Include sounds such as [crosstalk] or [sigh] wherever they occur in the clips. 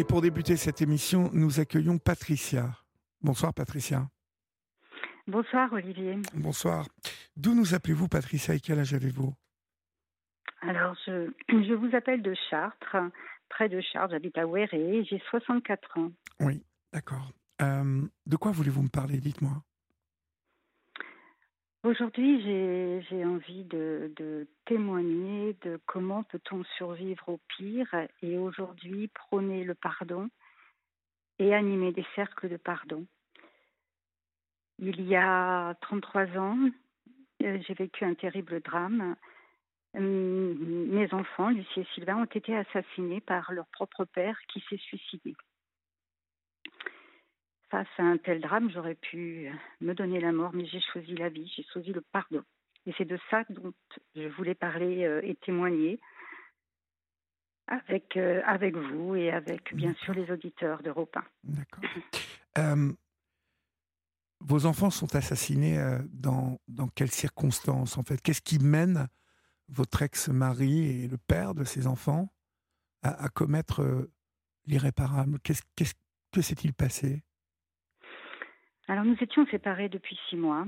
Et pour débuter cette émission, nous accueillons Patricia. Bonsoir Patricia. Bonsoir Olivier. Bonsoir. D'où nous appelez-vous Patricia et quel âge avez-vous? Alors, je, [clears throat] je, vous appelle de Chartres, près de Chartres, j'habite à Ouéré, j'ai 64 ans. Oui, d'accord. Euh, de quoi voulez-vous me parler? Dites-moi. Aujourd'hui, j'ai envie de, témoigner de comment peut-on survivre au pire et aujourd'hui prôner le pardon et animer des cercles de pardon. Il y a 33 ans, euh, j'ai vécu un terrible drame. Hum, mes enfants, Lucie et Sylvain, ont été assassinés par leur propre père qui s'est suicidé face à un tel drame, j'aurais pu me donner la mort, mais j'ai choisi la vie, j'ai choisi le pardon. Et c'est de ça dont je voulais parler euh, et témoigner avec, euh, avec vous et avec, bien sûr, les auditeurs d'Europe 1. D'accord. Euh, vos enfants sont assassinés dans, dans quelles circonstances, en fait? Qu'est-ce qui mène votre ex-mari et le père de ses enfants à, commettre l'irréparable? Qu'est-ce, qu'est-ce, Que s'est-il passé? Alors nous étions séparés depuis six mois,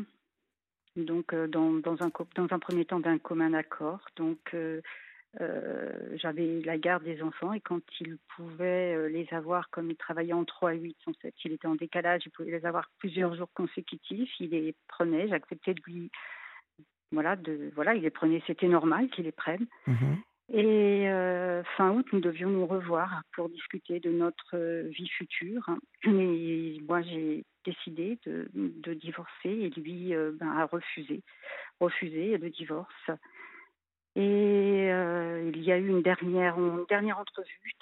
donc euh, dans, un, premier temps d'un commun accord. Donc euh, euh, j'avais la garde des enfants et quand il pouvait les avoir, comme il travaillait en 3 à 8, en fait, il était en décalage, il pouvait les avoir plusieurs jours consécutifs, il les prenait, j'acceptais de lui... Voilà, de, voilà, il les prenait, c'était normal qu'il les prenne. Mmh et fin août, nous devions nous revoir pour discuter de notre vie future. Et moi, j'ai décidé de, divorcer et lui euh, ben, a refusé, refusé le divorce. Et euh, il y a eu une dernière, entrevue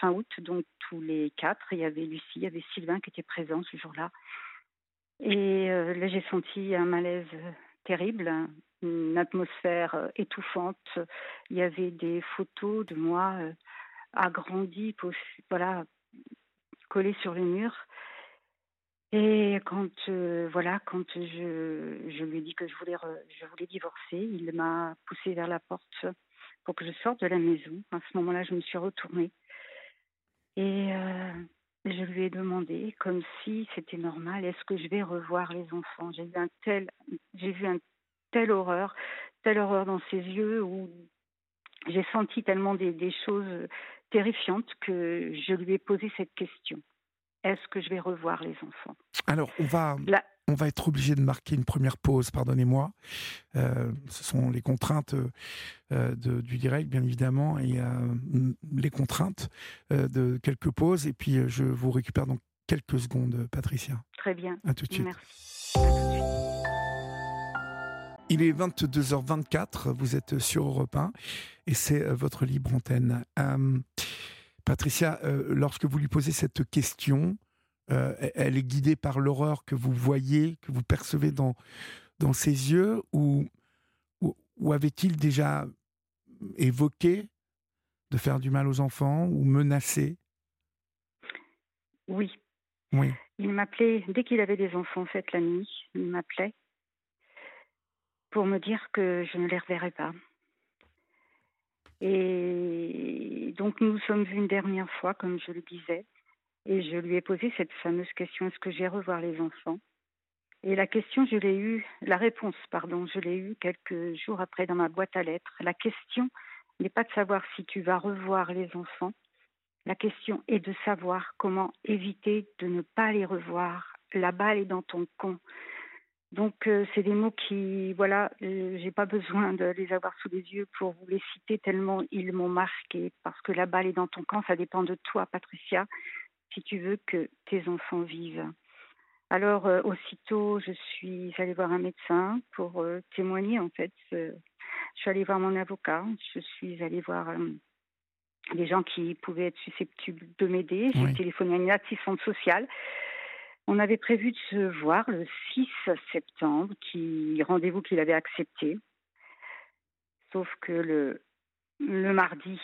fin août, donc tous les quatre. Il y avait Lucie, il y avait Sylvain qui était présent ce jour-là. Et euh, là, j'ai senti un malaise terrible, une atmosphère étouffante. Il y avait des photos de moi agrandies, voilà, collées sur les murs. Et quand euh, voilà, quand je, lui ai dit que je voulais je voulais divorcer, il m'a poussé vers la porte pour que je sorte de la maison. À ce moment-là, je me suis retournée et euh, je lui ai demandé, comme si c'était normal, est-ce que je vais revoir les enfants? J'ai vu un tel, j'ai vu un telle horreur, telle horreur dans ses yeux où j'ai senti tellement des, des choses terrifiantes que je lui ai posé cette question est-ce que je vais revoir les enfants? Alors, on va, on va être obligé de marquer une première pause, pardonnez-moi. Euh, ce sont les contraintes euh, de, du direct, bien évidemment, et euh, les contraintes de quelques pauses. Et puis, je vous récupère dans quelques secondes, Patricia. Très bien. À tout de suite. Il est 22h24, vous êtes sur Europe 1 et c'est votre libre antenne. Patricia, euh, lorsque vous lui posez cette question, euh, elle est guidée par l'horreur que vous voyez, que vous percevez dans, dans ses yeux, ou, ou, avait-il déjà évoqué de faire du mal aux enfants ou menacé? Oui. Oui. Il m'appelait, dès qu'il avait des enfants faites la nuit, il m'appelait pour me dire que je ne les reverrais pas. Et donc nous nous sommes vus une dernière fois, comme je le disais, et je lui ai posé cette fameuse question est-ce que j'ai revoir les enfants? Et la question, je l'ai eue, la réponse, pardon, je l'ai eue quelques jours après dans ma boîte à lettres. La question n'est pas de savoir si tu vas revoir les enfants. La question est de savoir comment éviter de ne pas les revoir. La balle est dans ton con. Donc euh, c'est des mots qui, voilà, euh, j'ai pas besoin de les avoir sous les yeux pour vous les citer tellement ils m'ont marqué. Parce que la balle est dans ton camp, ça dépend de toi, Patricia, si tu veux que tes enfants vivent. Alors euh, aussitôt, je suis allée voir un médecin pour témoigner en fait. je suis allée voir mon avocat, je suis allée voir des gens qui pouvaient être susceptibles de m'aider. J'ai téléphoné à une assistante sociale on avait prévu de se voir le 6 septembre, qui rendez-vous qu'il avait accepté. Sauf que le, mardi,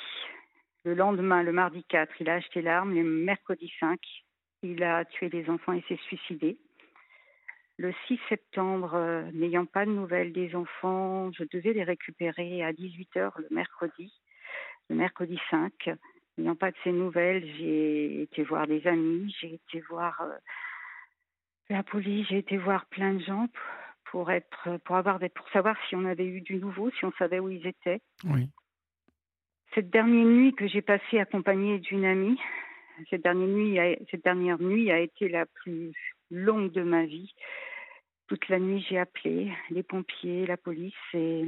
le lendemain, le mardi 4, il a acheté l'arme. Le mercredi 5, il a tué les enfants et s'est suicidé. Le 6 septembre, euh, n'ayant pas de nouvelles des enfants, je devais les récupérer à 18h le mercredi, le mercredi 5. N'ayant pas de ces nouvelles, j'ai été voir des amis, j'ai été voir la police, j'ai été voir plein de gens pour être, pour avoir, pour savoir si on avait eu du nouveau, si on savait où ils étaient. Oui. Cette dernière nuit que j'ai passée accompagnée d'une amie, cette dernière nuit, cette dernière nuit a été la plus longue de ma vie. Toute la nuit, j'ai appelé les pompiers, la police. Et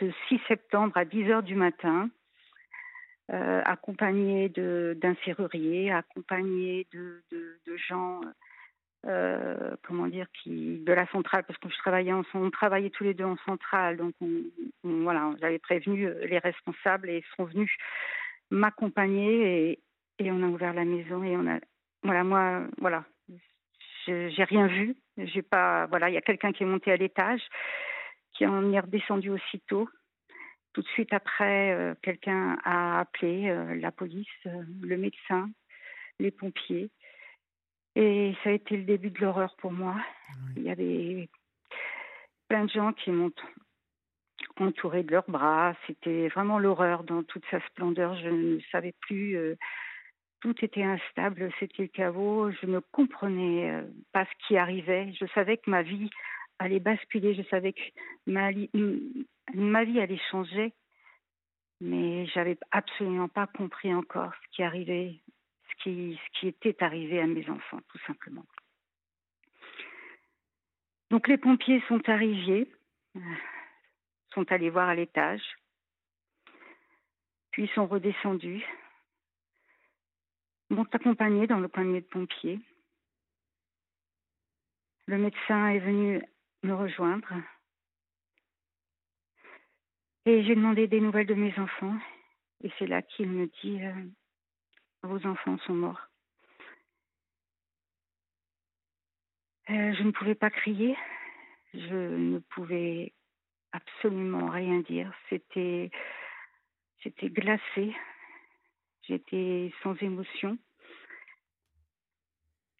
ce 6 septembre à 10 heures du matin, euh, accompagné d'un serrurier, accompagné de, de, gens, euh, comment dire, de la centrale, parce que travaillait tous les deux en centrale, donc voilà, j'avais prévenu les responsables et ils sont venus m'accompagner et, on a ouvert la maison et on a, voilà, moi, voilà, j'ai rien vu. J'ai pas, voilà, il y a quelqu'un qui est monté à l'étage, qui en est redescendu aussitôt. Tout de suite après, euh, quelqu'un a appelé euh, la police, le médecin, les pompiers. Et ça a été le début de l'horreur pour moi. Il y avait plein de gens qui m'ont entouré de leurs bras. C'était vraiment l'horreur dans toute sa splendeur. Je ne savais plus tout était instable, c'était le chaos, je ne comprenais euh, pas ce qui arrivait, je savais que ma vie allait basculer, je savais que ma, ma vie allait changer, mais j'avais absolument pas compris encore ce qui arrivait, ce qui, était arrivé à mes enfants, tout simplement. Donc les pompiers sont arrivés, euh, sont allés voir à l'étage, puis sont redescendus m'ont accompagné dans le panier de pompiers. Le médecin est venu me rejoindre et j'ai demandé des nouvelles de mes enfants. Et c'est là qu'il me dit euh, Vos enfants sont morts. Euh, je ne pouvais pas crier, je ne pouvais absolument rien dire. C'était, j'étais glacée, J'étais sans émotion.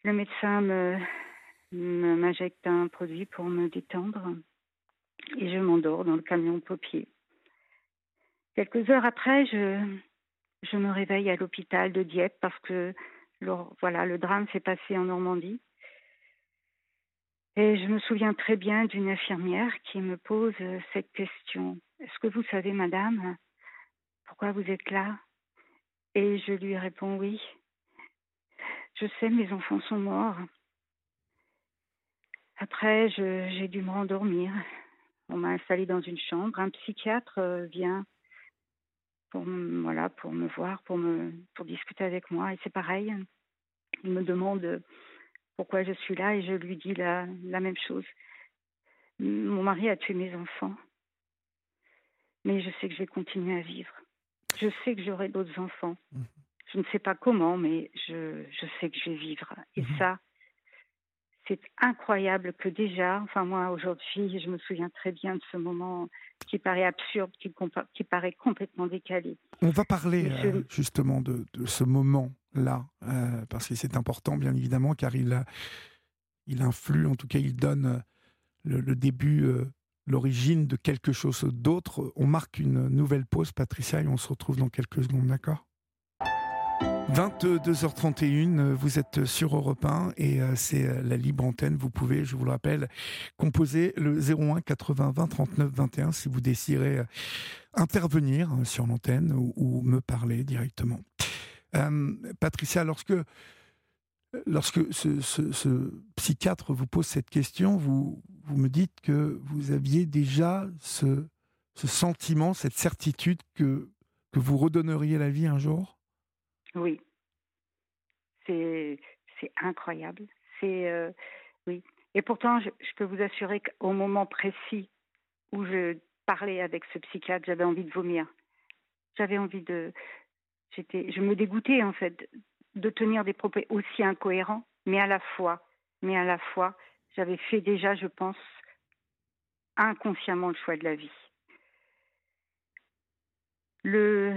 Le médecin me, m'injecte un produit pour me détendre et je m'endors dans le camion paupier. Quelques heures après, je, je me réveille à l'hôpital de Dieppe parce que le, voilà, le drame s'est passé en Normandie. Et je me souviens très bien d'une infirmière qui me pose cette question. Est-ce que vous savez, madame, pourquoi vous êtes là? Et je lui réponds oui. Je sais, mes enfants sont morts. Après, j'ai dû me rendormir. On m'a installée dans une chambre. Un psychiatre euh, vient pour, voilà, pour me voir, pour, me, pour discuter avec moi. Et c'est pareil. Il me demande pourquoi je suis là et je lui dis la, la même chose. Mon mari a tué mes enfants. Mais je sais que je vais continuer à vivre. Je sais que j'aurai d'autres enfants. Mhm. Je ne sais pas comment, mais je, je sais que je vais vivre. Et mhm. ça, c'est incroyable que déjà, enfin moi aujourd'hui, je me souviens très bien de ce moment qui paraît absurde, qui, qui paraît complètement décalé. On va parler euh, justement de, de ce moment-là, euh, parce que c'est important bien évidemment, car il, il influe, en tout cas il donne le, le début euh, l'origine de quelque chose d'autre. On marque une nouvelle pause, Patricia, et on se retrouve dans quelques secondes, d'accord? 22h31, vous êtes sur Europe 1 et euh, c'est euh, la libre antenne. Vous pouvez, je vous le rappelle, composer le 01 80 20 39 21 si vous désirez euh, intervenir sur l'antenne ou, me parler directement. Patricia, lorsque lorsque ce, psychiatre vous pose cette question, vous, vous me dites que vous aviez déjà ce, sentiment, cette certitude que, que vous redonneriez la vie un jour? Oui. C'est incroyable. C'est euh, oui. Et pourtant, je, peux vous assurer qu'au moment précis où je parlais avec ce psychiatre, j'avais envie de vomir. J'avais envie de. J'étais, je me dégoûtais en fait de tenir des propos aussi incohérents, mais à la fois, mais à la fois, j'avais fait déjà, je pense, inconsciemment le choix de la vie. Le,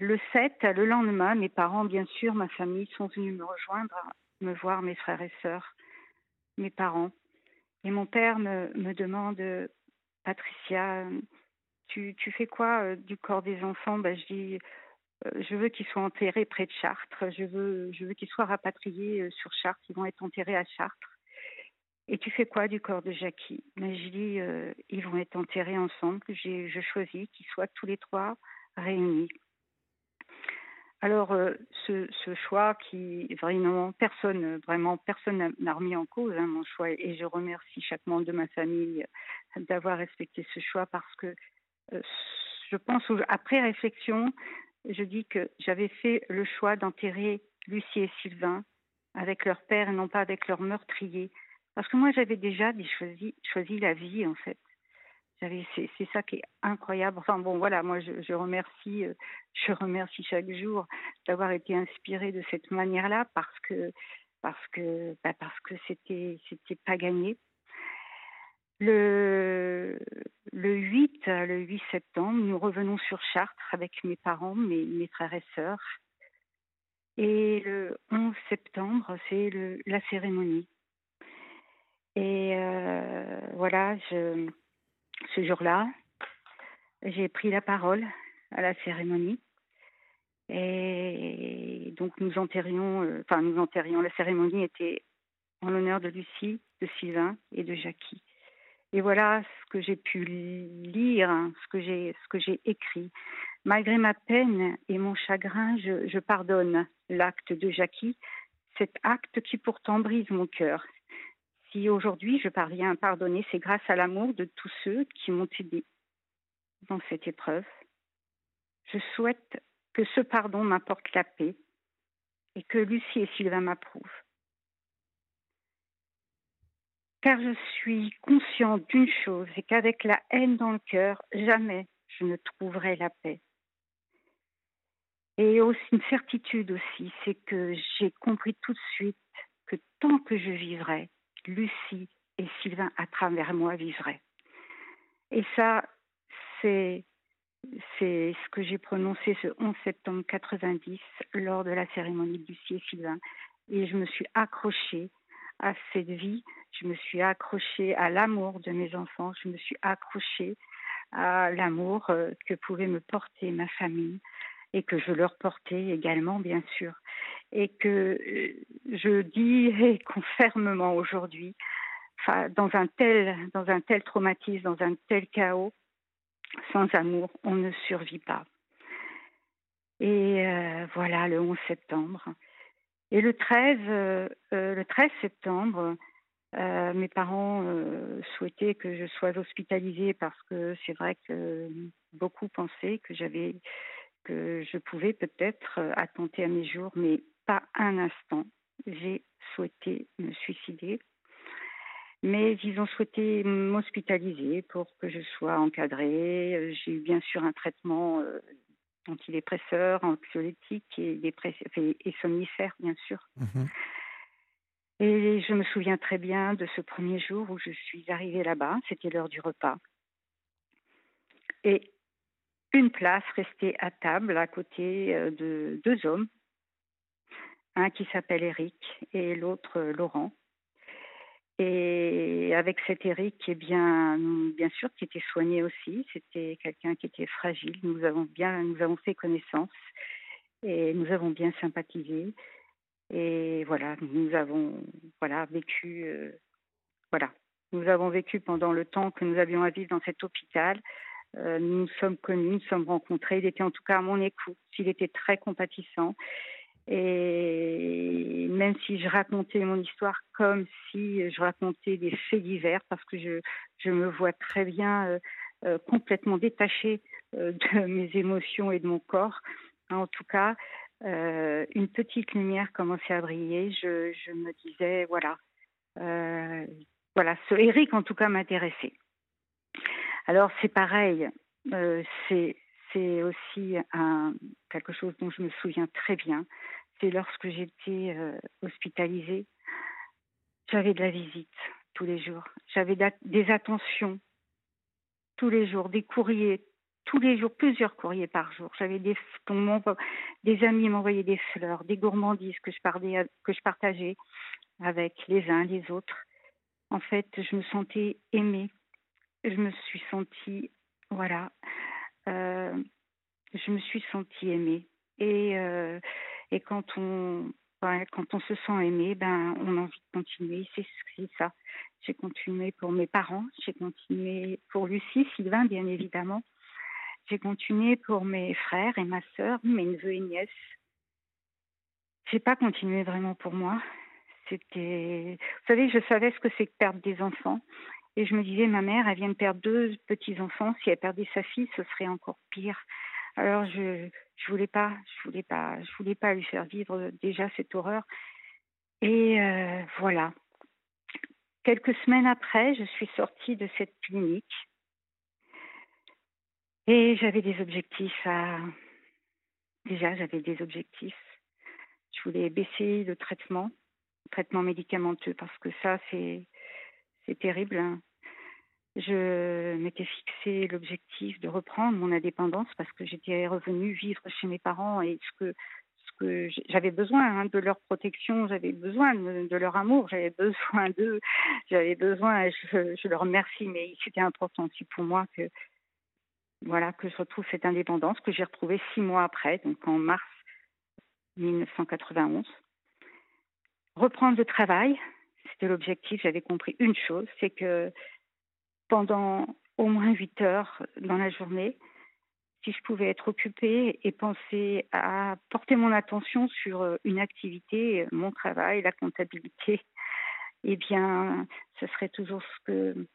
le 7, le lendemain, mes parents, bien sûr, ma famille sont venus me rejoindre, me voir, mes frères et sœurs, mes parents. Et mon père me, demande, Patricia, tu, fais quoi euh, du corps des enfants? Ben, Je dis, je veux qu'ils soient enterrés près de Chartres. Je veux, je veux qu'ils soient rapatriés sur Chartres. Ils vont être enterrés à Chartres. Et tu fais quoi du corps de Jackie? Mais je dis, ils vont être enterrés ensemble. Je choisis qu'ils soient tous les trois réunis. Alors, euh, ce, choix qui vraiment personne, vraiment personne n'a remis en cause hein, mon choix, et je remercie chaque membre de ma famille d'avoir respecté ce choix parce que euh, je pense, après réflexion, je dis que j'avais fait le choix d'enterrer Lucie et Sylvain avec leur père et non pas avec leur meurtrier, parce que moi j'avais déjà choisi, choisi la vie en fait c'est ça qui est incroyable. Enfin bon, voilà, moi je, remercie, euh, [laughs] je remercie chaque jour d'avoir été inspirée de cette manière-là parce que parce que bah, parce que c'était c'était pas gagné. Le, le 8 le 8 septembre, nous revenons sur Chartres avec mes parents, mes, frères et sœurs. Et le 11 septembre, c'est la cérémonie. Et euh, voilà, je, ce jour-là, j'ai pris la parole à la cérémonie. Et donc nous enterrions, euh, enfin nous enterrions, la cérémonie était en l'honneur de Lucie, de Sylvain et de Jackie. Et voilà ce que j'ai pu lire, hein, ce que j'ai, écrit. Malgré ma peine et mon chagrin, je pardonne l'acte de Jackie, cet acte qui pourtant brise mon cœur, si aujourd'hui je parviens à pardonner, c'est grâce à l'amour de tous ceux qui m'ont aidé dans cette épreuve. Je souhaite que ce pardon m'apporte la paix et que Lucie et Sylvain m'approuvent. Car je suis consciente d'une chose, c'est qu'avec la haine dans le cœur, jamais je ne trouverai la paix. Et aussi une certitude aussi, c'est que j'ai compris tout de suite que tant que je vivrai, Lucie et Sylvain à travers moi vivraient. Et ça, c'est ce que j'ai prononcé ce 11 septembre 90 lors de la cérémonie de Lucie et Sylvain. Et je me suis accrochée à cette vie, je me suis accrochée à l'amour de mes enfants, je me suis accrochée à l'amour euh, que pouvait me porter ma famille et que je leur portais également, bien sûr et que euh, je dis [laughs] et fermement aujourd'hui, dans un tel, dans un tel traumatisme, dans un tel chaos, sans amour, on ne survit pas. Et euh, voilà, le 11 septembre. Et le 13, euh, le 13 septembre, mes parents souhaitaient que je sois hospitalisée parce que c'est vrai que beaucoup pensaient que j'avais que je pouvais peut-être attenter à mes jours, mais pas un instant, j'ai souhaité me suicider. Mais ils ont souhaité m'hospitaliser pour que je sois encadrée. J'ai eu bien sûr un traitement euh, antidépresseur, anxiolytique et, et somnifère, bien sûr. Mhm. Et je me souviens très bien de ce premier jour où je suis arrivée là-bas. C'était l'heure du repas. Et une place restait à table à côté euh, de deux hommes un qui s'appelle Eric et l'autre euh, Laurent. Et avec cet Eric, eh bien, bien sûr, qui était soigné aussi, c'était quelqu'un qui était fragile. Nous avons bien, nous avons fait connaissance et nous avons bien sympathisé. Et voilà, nous avons, voilà, vécu, euh, voilà, nous avons vécu pendant le temps que nous avions à vivre dans cet hôpital. Euh, nous nous sommes connus, nous nous sommes rencontrés. Il était en tout cas à mon écoute. Il était très compatissant. Et même si je racontais mon histoire comme si je racontais des faits divers, parce que je, me vois très bien euh, euh, complètement détachée euh, de [laughs] mes émotions et de mon corps, en tout cas, une petite lumière commençait à briller. Je, me disais, voilà, voilà, ce Eric en tout cas m'intéressait. Alors c'est pareil, c'est aussi quelque chose dont je me souviens très bien c'est lorsque j'étais euh, hospitalisée, j'avais de la visite tous les jours. J'avais des attentions tous les jours, des courriers tous les jours, plusieurs courriers par jour. J'avais des, des amis m'envoyaient des fleurs, des gourmandises que je, partageais avec les uns les autres. En fait, je me sentais aimée. Je me suis sentie, voilà, euh, je me suis sentie aimée Et, et quand on quand on se sent aimé, ben on a envie de continuer. C'est ça. J'ai continué pour mes parents, j'ai continué pour Lucie, Sylvain, bien évidemment. J'ai continué pour mes frères et ma sœur, mes neveux et nièces. J'ai pas continué vraiment pour moi. C'était, vous savez, je savais ce que c'est que perdre des enfants. Et je me disais, ma mère, elle vient de perdre deux petits-enfants. Si elle perdait sa fille, ce serait encore pire. Alors, je je voulais pas, je voulais pas, je voulais pas lui faire vivre déjà cette horreur. Et euh, voilà. Quelques semaines après, je suis sortie de cette clinique et j'avais des objectifs à. Déjà, j'avais des objectifs. Je voulais baisser le traitement, le traitement médicamenteux, parce que ça, c'est c'est terrible. Je m'étais fixé l'objectif de reprendre mon indépendance parce que j'étais revenue vivre chez mes parents et ce que, j'avais besoin hein, de leur protection, j'avais besoin de, leur amour, j'avais besoin d'eux, j'avais besoin, je, je leur remercie, mais c'était important aussi pour moi que voilà que je retrouve cette indépendance que j'ai retrouvée six mois après, donc en mars 1991. Reprendre le travail, c'était l'objectif. J'avais compris une chose, c'est que pendant au moins huit heures dans la journée, si je pouvais être occupée et penser à porter mon attention sur euh, une activité, mon travail, la comptabilité, [laughs] eh bien, ce serait toujours ce que,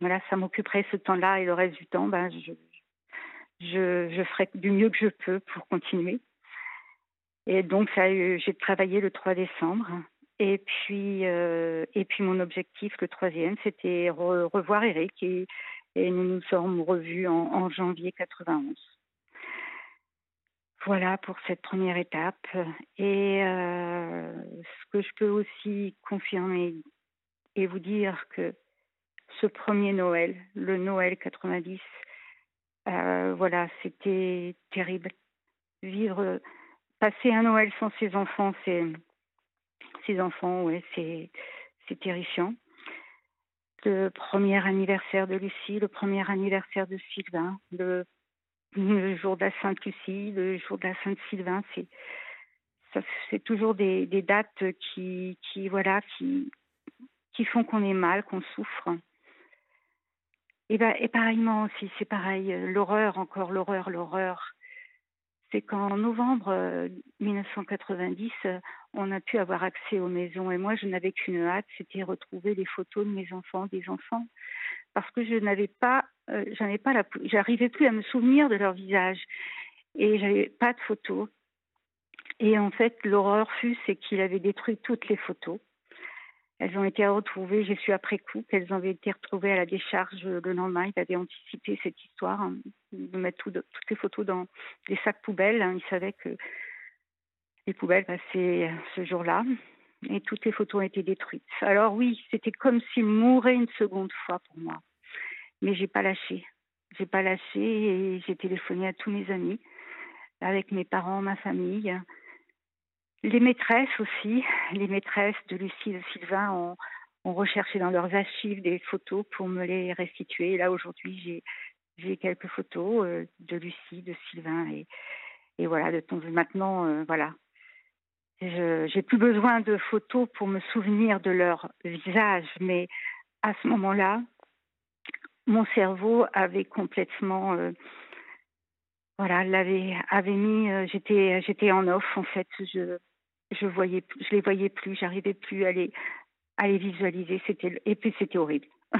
voilà, ça m'occuperait ce temps-là et le reste du temps, ben, je, je, je ferai du mieux que je peux pour continuer. Et donc, j'ai travaillé le 3 décembre et puis, euh, et puis mon objectif, le troisième, c'était revoir Eric et, et, nous nous sommes revus en, janvier 91. Voilà pour cette première étape. Et euh, ce que je peux aussi confirmer et vous dire que ce premier Noël, le Noël 90, euh, voilà, c'était terrible. Vivre, passer un Noël sans ses enfants, c'est ses enfants, ouais, c'est c'est terrifiant. Le premier anniversaire de Lucie, le premier anniversaire de Sylvain, le, jour de la Sainte Lucie, le jour de la Sainte Sylvain, c'est c'est toujours des, des, dates qui, qui voilà qui qui font qu'on est mal, qu'on souffre. Et, ben, et pareillement aussi, c'est pareil, l'horreur, encore l'horreur, l'horreur c'est qu'en novembre 1990, euh, euh, on a pu avoir accès aux maisons. Et moi, je n'avais qu'une hâte, c'était retrouver les photos de mes enfants, des enfants, parce que je n'avais pas, euh, j'arrivais plus à me souvenir de leur visage, et j'avais pas de photos. Et en fait, l'horreur fut, c'est qu'il avait détruit toutes les photos. Elles ont été retrouvées, j'ai su après coup qu'elles avaient été retrouvées à la décharge le lendemain. Il avait anticipé cette histoire, hein, de mettre toutes les photos dans des sacs poubelles. Hein. Il savait que les poubelles passaient ce jour-là et toutes les photos ont été détruites. Alors oui, c'était comme s'il mourait une seconde fois pour moi. Mais j'ai pas lâché. J'ai pas lâché et j'ai téléphoné à tous mes amis, avec mes parents, ma famille. Les maîtresses aussi, les maîtresses de Lucie et de Sylvain ont, recherché dans leurs archives des photos pour me les restituer. là, aujourd'hui, j'ai quelques photos euh, de Lucie, de Sylvain et, voilà, de ton maintenant, euh, voilà. J'ai plus besoin de photos pour me souvenir de leur visage, mais à ce moment-là, mon cerveau avait complètement euh, voilà l'avait avait mis j'étais j'étais en off en fait je je voyais, je les voyais plus, j'arrivais plus à les, à les visualiser. C'était et puis c'était horrible. [laughs]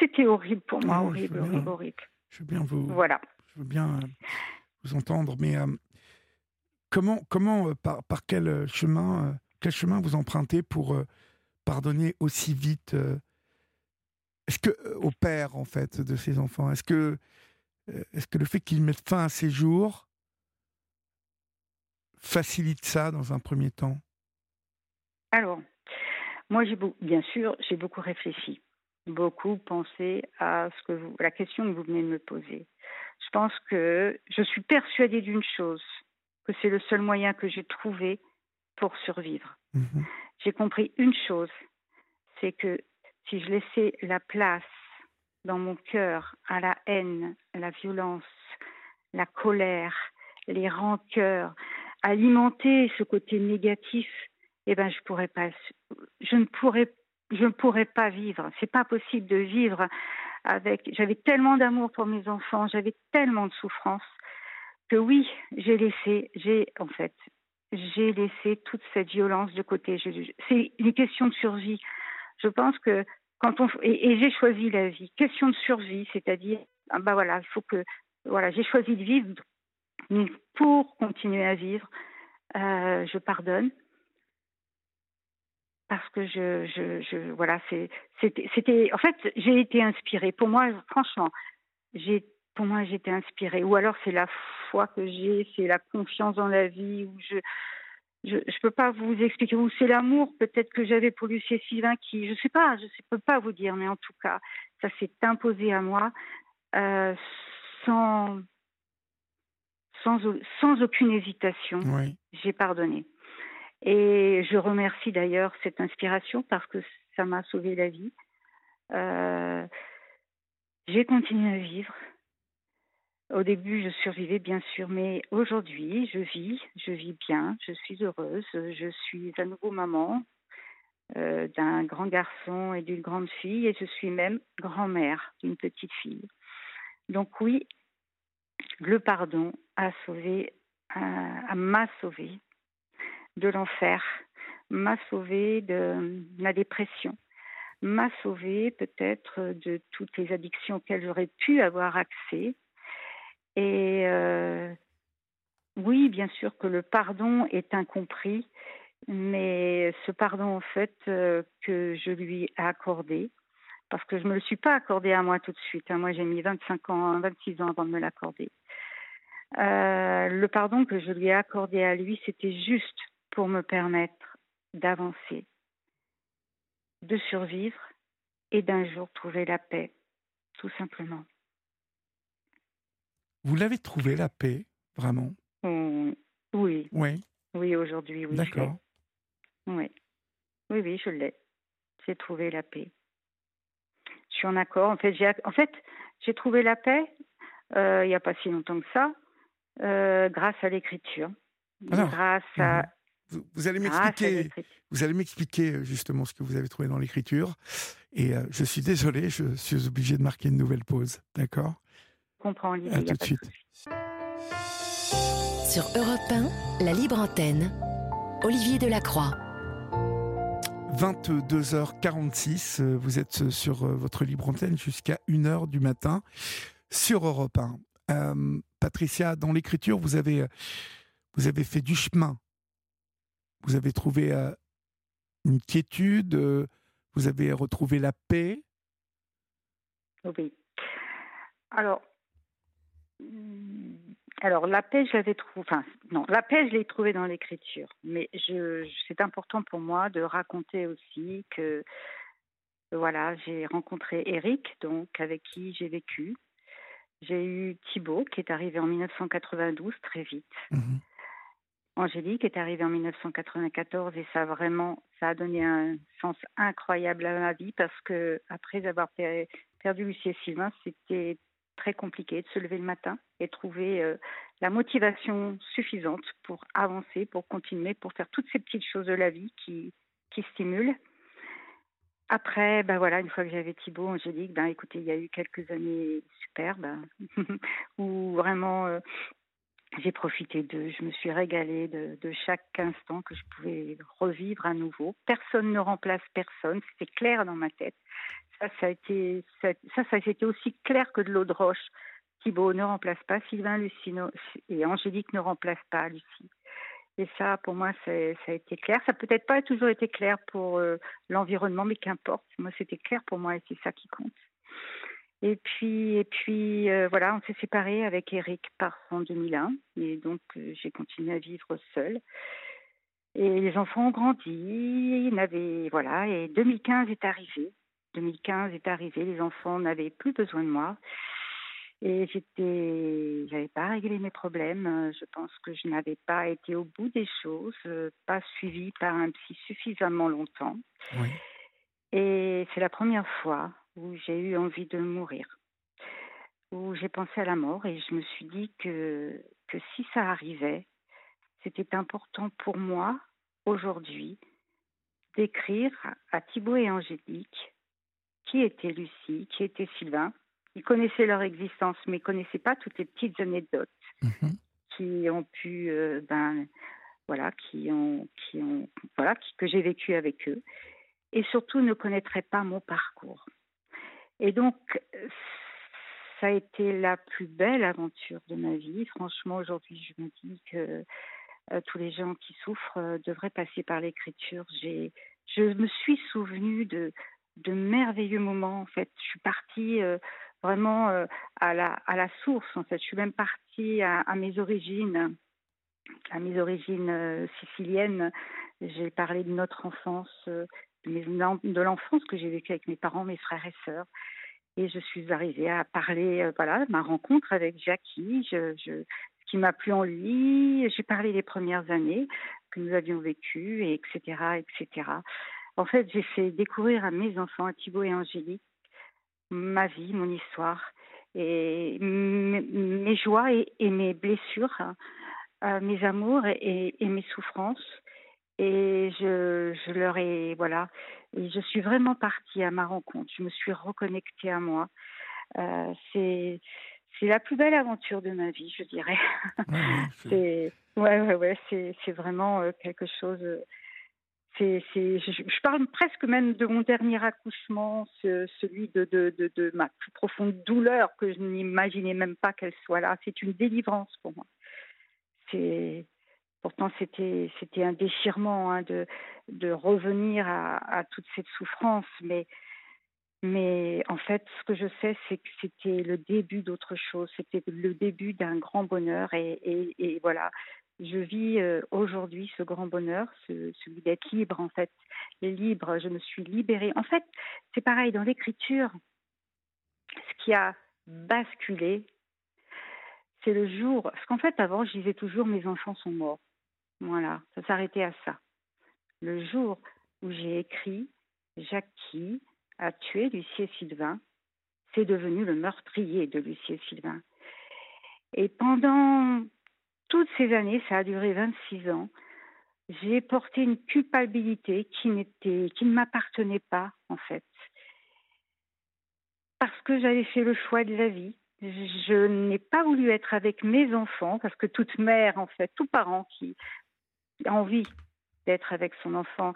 c'était horrible pour moi, horrible, horrible, horrible. Je veux bien vous, voilà. Je veux bien euh, vous entendre, mais euh, comment, comment, euh, par, par quel chemin, quel chemin vous empruntez pour pardonner aussi vite Est-ce que au père en fait de ces enfants, est-ce que, est-ce que le fait qu'il mette fin à ses jours facilite ça dans un premier temps? Alors, moi, j'ai bien sûr, j'ai beaucoup réfléchi, beaucoup pensé à ce que vous, la question que vous venez de me poser. Je pense que je suis persuadée d'une chose, que c'est le seul moyen que j'ai trouvé pour survivre. Mhm. J'ai compris une chose, c'est que si je laissais la place dans mon cœur à la haine, la violence, la colère, les rancœurs, alimenter ce côté négatif, eh ben je ne pourrais, pas vivre. C'est pas possible de vivre avec. J'avais tellement d'amour pour mes enfants, j'avais tellement de souffrance que oui, j'ai laissé, j'ai en fait, j'ai laissé toute cette violence de côté. C'est une question de survie. Je pense que quand on et, j'ai choisi la vie, question de survie, c'est-à-dire, bah voilà, il faut que voilà, j'ai choisi de vivre pour continuer à vivre. Euh, je pardonne parce que je, voilà, c'était, en fait, j'ai été inspirée. Pour moi, franchement, j'ai, pour moi, j'étais inspirée. Ou alors c'est la foi que j'ai, c'est la confiance dans la vie, ou je, je peux pas vous expliquer, ou c'est l'amour peut-être que j'avais pour Lucie Sylvain qui, je sais pas, je ne peux pas vous dire, mais en tout cas, ça s'est imposé à moi euh, sans, sans, sans aucune hésitation. J'ai pardonné. Et je remercie d'ailleurs cette inspiration parce que ça m'a sauvé la vie. Euh, j'ai continué à vivre. Au début, je survivais bien sûr, mais aujourd'hui, je vis, je vis bien, je suis heureuse, je suis à nouveau maman euh, d'un grand garçon et d'une grande fille, et je suis même grand-mère d'une petite fille. Donc oui, le pardon a sauvé, m'a sauvé de l'enfer, m'a sauvé de la dépression, m'a sauvé peut-être de toutes les addictions auxquelles j'aurais pu avoir accès. Et euh, oui, bien sûr que le pardon est incompris, mais ce pardon en fait euh, que je lui ai accordé, parce que je ne me le suis pas accordé à moi tout de suite. Hein. Moi, j'ai mis 25 ans, 26 ans avant de me l'accorder. Euh, le pardon que je lui ai accordé à lui, c'était juste pour me permettre d'avancer, de survivre et d'un jour trouver la paix, tout simplement. Vous l'avez trouvé la paix, vraiment? Mmh, Oui. Oui. Oui, aujourd'hui, oui. D'accord. Oui. Oui, oui, je l'ai. J'ai trouvé la paix. Je suis en accord. En fait, j'ai, en fait, j'ai trouvé la paix euh, il n'y a pas si longtemps que ça, euh, grâce à l'écriture. grâce à. Vous, allez m'expliquer. Vous allez m'expliquer euh, justement ce que vous avez trouvé dans l'écriture. Et je suis désolé, je suis obligé de marquer une nouvelle pause. D'accord? Je comprends, Olivier. À tout de suite. Sur Europe 1, la libre antenne. Olivier Delacroix. 22h46, vous êtes sur votre libre antenne jusqu'à 1h du matin sur Europe 1. Euh, Patricia, dans l'écriture, vous avez, vous avez fait du chemin. Vous avez trouvé euh, une quiétude, euh, vous avez retrouvé la paix. Oui. Alors, alors la paix, je l'avais trouvée. Enfin, non, la paix, je l'ai trouvée dans l'écriture. Mais je, c'est important pour moi de raconter aussi que, voilà, j'ai rencontré Eric, donc avec qui j'ai vécu. J'ai eu Thibaut qui est arrivé en 1992 très vite. Mhm. Angélique est arrivée en 1994 et ça a vraiment ça a donné un sens incroyable à ma vie parce que après avoir perdu Lucie et Sylvain, c'était très compliqué de se lever le matin et trouver euh, la motivation suffisante pour avancer, pour continuer, pour faire toutes ces petites choses de la vie qui, qui stimulent. Après, ben voilà, une fois que j'avais Thibaut, Angélique, ben écoutez, il y a eu quelques années superbes [laughs] où vraiment euh, j'ai profité d'eux. Je me suis régalée de, de, chaque instant que je pouvais revivre à nouveau. Personne ne remplace personne, c'était clair dans ma tête. Ça, ça a été aussi clair que de l'eau de roche. Thibaut ne remplace pas Sylvain Lucino et Angélique ne remplace pas Lucie. Et ça, pour moi, ça a été clair. Ça peut-être pas toujours été clair pour euh, l'environnement, mais qu'importe. Moi, c'était clair pour moi et c'est ça qui compte. Et puis, et puis euh, voilà, on s'est séparés avec Eric par en 2001. Et donc, euh, j'ai continué à vivre seule. Et les enfants ont grandi. Ils voilà, et 2015 est arrivé. 2015 est arrivé. Les enfants n'avaient plus besoin de moi. Et j'étais, j'avais pas réglé mes problèmes. Je pense que je n'avais pas été au bout des choses, pas suivie par un psy suffisamment longtemps. Oui. Et c'est la première fois où j'ai eu envie de mourir. où j'ai pensé à la mort et je me suis dit que, que si ça arrivait, c'était important pour moi aujourd'hui d'écrire à Thibaut et Angélique qui était Lucie, qui était Sylvain. Ils connaissaient leur existence, mais ils ne connaissaient pas toutes les petites anecdotes mhm. qui ont pu, euh, ben, voilà, qui ont, qui ont, voilà, que j'ai vécu avec eux, et surtout ne connaîtraient pas mon parcours. Et donc, ça a été la plus belle aventure de ma vie. Franchement, aujourd'hui, je me dis que euh, tous les gens qui souffrent euh, devraient passer par l'écriture. J'ai, je me suis souvenue de, de merveilleux moments. En fait, je suis partie euh, vraiment à la à la source. En fait, je suis même partie à, mes origines, à mes origines siciliennes. J'ai parlé de notre enfance, de, l'enfance que j'ai vécue avec mes parents, mes frères et sœurs. Et je suis arrivée à parler, voilà, de ma rencontre avec Jackie. Je, qui m'a plu en lui. J'ai parlé des premières années que nous avions vécues, et etc., etc. En fait, j'ai fait découvrir à mes enfants, à Thibaut et Angélique, ma vie, mon histoire, et mes, joies et, mes blessures, euh, mes amours et, mes souffrances. Et je, je, leur ai, voilà, et je suis vraiment partie à ma rencontre. Je me suis reconnectée à moi. Euh, c'est c'est la plus belle aventure de ma vie, je dirais. [laughs] c'est ouais, ouais, ouais, c'est, c'est vraiment euh, quelque chose. Euh, c'est, c'est, je, parle presque même de mon dernier accouchement, celui de, de, de, de, ma plus profonde douleur que je n'imaginais même pas qu'elle soit là. C'est une délivrance pour moi. C'est pourtant c'était c'était un déchirement hein, de revenir à, toute cette souffrance, mais en fait, ce que je sais, c'est que c'était le début d'autre chose. C'était le début d'un grand bonheur. Et, et, voilà, je vis euh, aujourd'hui ce grand bonheur, celui d'être libre, en fait. Libre, je me suis libérée. En fait, c'est pareil dans l'écriture. Ce qui a basculé, c'est le jour. Parce qu'en fait, avant, je disais toujours mes enfants sont morts. Voilà, ça s'arrêtait à ça. Le jour où j'ai écrit Jackie, a tué Lucie et Sylvain, c'est devenu le meurtrier de Lucie et Sylvain. Et pendant toutes ces années, ça a duré 26 ans, j'ai porté une culpabilité qui, n'était, qui ne m'appartenait pas, en fait. Parce que j'avais fait le choix de la vie. Je n'ai pas voulu être avec mes enfants, parce que toute mère, en fait, tout parent qui envie d'être avec son enfant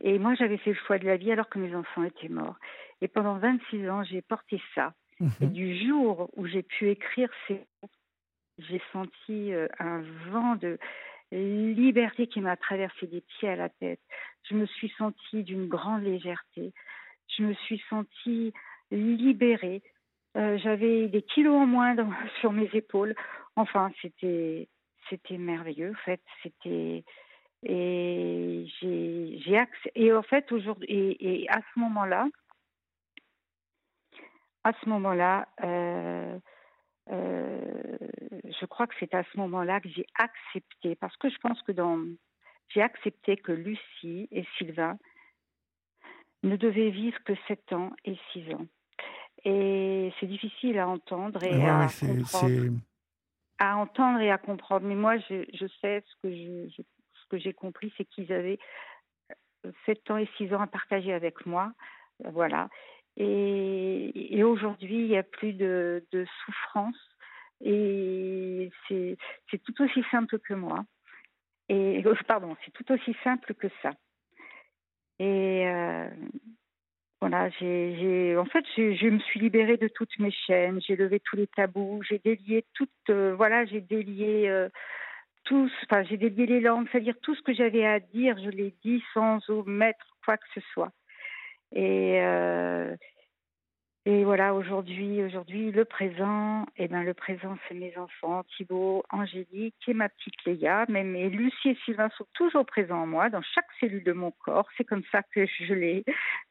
et moi, j'avais fait le choix de la vie alors que mes enfants étaient morts. Et pendant 26 ans, j'ai porté ça. Mhm. Et du jour où j'ai pu écrire ces mots, j'ai senti euh, un vent de liberté qui m'a traversé des pieds à la tête. Je me suis sentie d'une grande légèreté. Je me suis sentie libérée. Euh, j'avais des kilos en moins [laughs] sur mes épaules. Enfin, c'était c'était merveilleux. En fait, c'était et j'ai, j'ai et en fait aujourd'hui et, à ce moment-là, à ce moment-là, euh, euh, je crois que c'est à ce moment-là que j'ai accepté, parce que je pense que dans, j'ai accepté que Lucie et Sylvain ne devaient vivre que 7 ans et 6 ans. Et c'est difficile à entendre et à comprendre. À entendre et à comprendre. Mais moi, je, je sais ce que je, je que j'ai compris, c'est qu'ils avaient 7 euh, ans et 6 ans à partager avec moi. Euh, voilà. Et, aujourd'hui, il n'y a plus de, souffrance. Et c'est tout aussi simple que moi. Et euh, pardon, c'est tout aussi simple que ça. Et voilà, j'ai, en fait, je me suis libérée de toutes mes chaînes, j'ai levé tous les tabous, j'ai délié toutes, voilà, j'ai délié tout, enfin, j'ai dédié les langues, c'est-à-dire tout ce que j'avais à dire, je l'ai dit sans omettre quoi que ce soit. Et, euh, et voilà, aujourd'hui, aujourd'hui, le présent, et eh ben, le présent, c'est mes enfants, Thibaut, Angélique et ma petite Léa. Et Lucie et Sylvain sont toujours présents en moi, dans chaque cellule de mon corps. C'est comme ça que je les,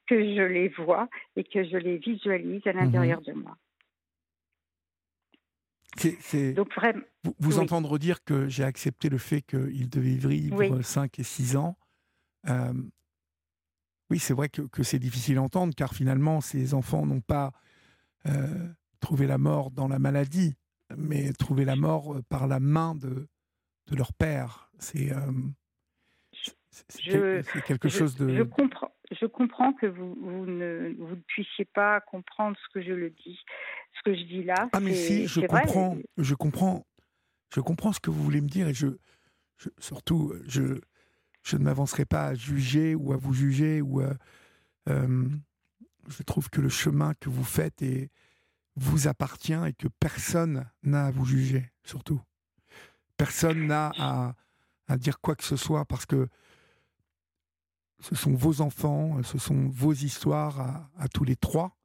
que je les vois et que je les visualise à l'intérieur mhm. de moi. C'est, Donc vraiment, vous, entendre dire que j'ai accepté le fait qu'il devait vivre 5 et 6 ans. Euh, oui, c'est vrai que, c'est difficile à entendre, car finalement, ces enfants n'ont pas euh, trouver la mort dans la maladie, mais trouver la mort par la main de, de leur père. C'est quelque chose de. Je comprends, je comprends que vous, vous, ne, vous ne puissiez pas comprendre ce que je le dis, ce que je dis là. Ah mais si, je comprends, je comprends, je comprends ce que vous voulez me dire et je, surtout, je, je ne m'avancerai pas à juger ou à vous juger ou euh, je trouve que le chemin que vous faites et vous appartient et que personne n'a à vous juger, surtout. Personne n'a à, à dire quoi que ce soit parce que ce sont vos enfants, ce sont vos histoires à, tous les trois.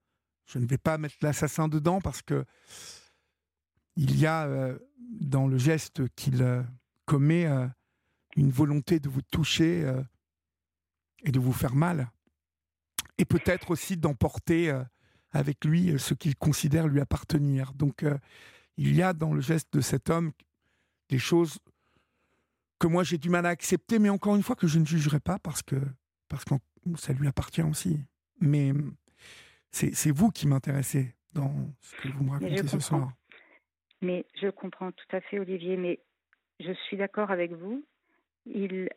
Je ne vais pas mettre l'assassin dedans parce que il y a euh, dans le geste qu'il euh, commet euh, une volonté de vous toucher et de vous faire mal. Et peut-être aussi d'emporter avec lui ce qu'il considère lui appartenir. Donc il y a dans le geste de cet homme des choses que moi j'ai du mal à accepter, mais encore une fois que je ne jugerai pas parce que parce que ça lui appartient aussi. Mais c'est vous qui m'intéressez dans ce que vous me racontez ce soir. Mais je comprends tout à fait, Olivier, mais je suis d'accord avec vous. Il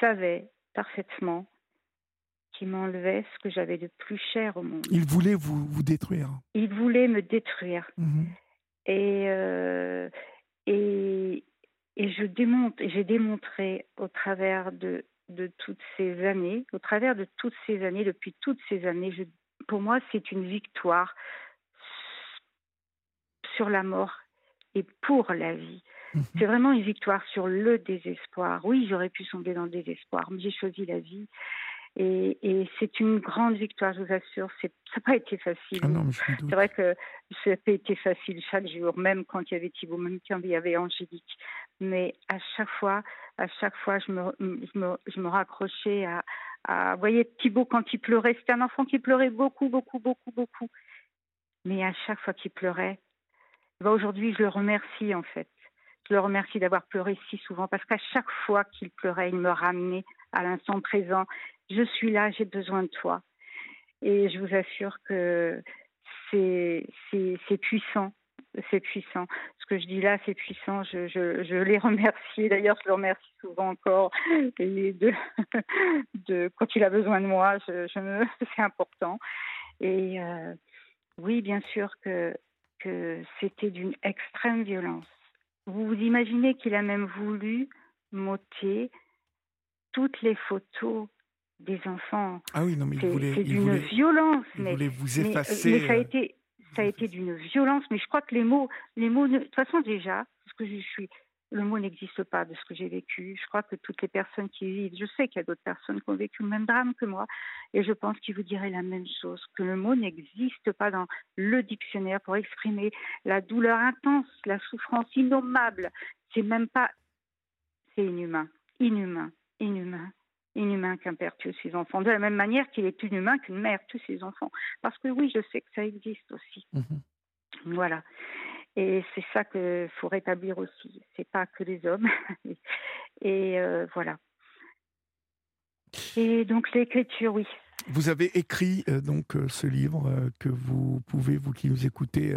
savait parfaitement qu'il m'enlevait ce que j'avais de plus cher au monde. Il voulait vous, vous détruire. Il voulait me détruire. Mhm. Et, euh, et, et je démontre, j'ai démontré au travers de de toutes ces années, au travers de toutes ces années, depuis toutes ces années, pour moi, c'est une victoire sur la mort et pour la vie. Mhm. C'est vraiment une victoire sur le désespoir. Oui, j'aurais pu sombrer dans le désespoir, mais j'ai choisi la vie. Et, c'est une grande victoire, je vous assure. Ça n'a pas été facile. Ah c'est vrai que ça n'a pas été facile chaque jour, même quand il y avait Thibault, même quand il y avait Angélique. Mais à chaque fois, à chaque fois, je me, je me, je me raccrochais à, à. Vous voyez, Thibault, quand il pleurait, c'était un enfant qui pleurait beaucoup, beaucoup, beaucoup, beaucoup. Mais à chaque fois qu'il pleurait, bah aujourd'hui, je le remercie en fait. Je le remercie d'avoir pleuré si souvent parce qu'à chaque fois qu'il pleurait, il me ramenait à l'instant présent je suis là, j'ai besoin de toi. Et je vous assure que c'est puissant. C'est puissant. Ce que je dis là, c'est puissant. Je, je, je, les [laughs] remercie. D'ailleurs, je le remercie souvent encore. De, [laughs] de, quand il a besoin de moi, [laughs] c'est important. Et euh, oui, bien sûr que, que c'était d'une extrême violence. Vous vous imaginez qu'il a même voulu m'ôter toutes les photos des enfants. Ah oui, non, mais c'est d'une violence. Il mais, voulait vous effacer. Mais, ça a euh, été, ça a été d'une violence. Mais je crois que les mots, les mots, de toute façon déjà, parce que je suis, le mot n'existe pas de ce que j'ai vécu. Je crois que toutes les personnes qui vivent, je sais qu'il y a d'autres personnes qui ont vécu le même drame que moi, et je pense qu'ils vous diraient la même chose, que le mot n'existe pas dans le dictionnaire pour exprimer la douleur intense, la souffrance innommable. C'est même pas, c'est inhumain, inhumain, inhumain inhumain qu'un père tue ses enfants, de la même manière qu'il est inhumain qu'une mère tue ses enfants. Parce que oui, je sais que ça existe aussi. Mhm. Voilà. Et c'est ça qu'il faut rétablir aussi. C'est pas que les hommes. [laughs] Et euh, voilà. Et donc l'écriture, oui. Vous avez écrit euh, donc euh, ce livre que vous pouvez, vous qui nous écoutez,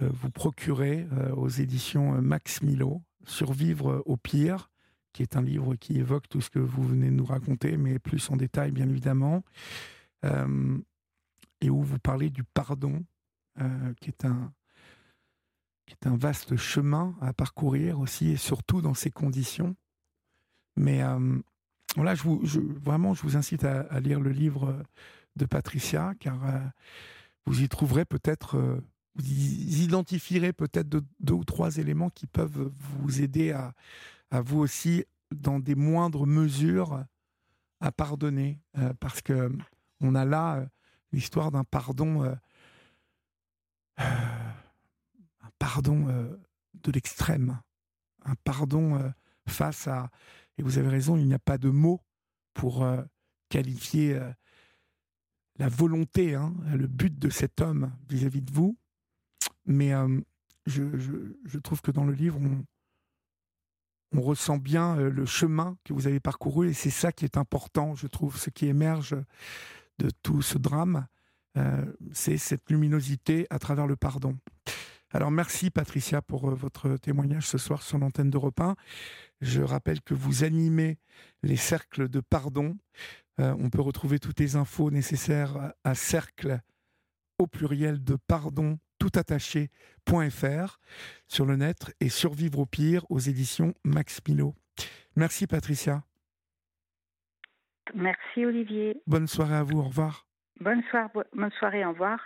vous procurer aux éditions Max Milo, Survivre au pire qui est un livre qui évoque tout ce que vous venez de nous raconter, mais plus en détail, bien évidemment, euh, et où vous parlez du pardon, euh, qui, est un, qui est un vaste chemin à parcourir aussi, et surtout dans ces conditions. Mais euh, vraiment, je vous incite à, lire le livre de Patricia, car vous y trouverez peut-être vous identifierez peut-être deux, ou trois éléments qui peuvent vous aider à, à vous aussi, dans des moindres mesures, à pardonner, euh, parce que on a là euh, l'histoire d'un pardon, euh, un pardon de l'extrême, un pardon face à, et vous avez raison, il n'y a pas de mots pour qualifier la volonté, hein, le but de cet homme vis-à-vis de vous, mais je, je, trouve que dans le livre, on, on ressent bien euh, le chemin que vous avez parcouru et c'est ça qui est important, je trouve, ce qui émerge de tout ce drame, c'est cette luminosité à travers le pardon. Alors merci Patricia pour votre témoignage ce soir sur l'antenne d'Europe 1. Je rappelle que vous animez les cercles de pardon. on peut retrouver toutes les infos nécessaires à cercle au pluriel de pardon toutattaché.fr sur le net et Survivre au pire aux éditions Max Milo. Merci Patricia. Merci Olivier. Bonne soirée à vous, au revoir. Bonne, soirée, bonne soirée, au revoir.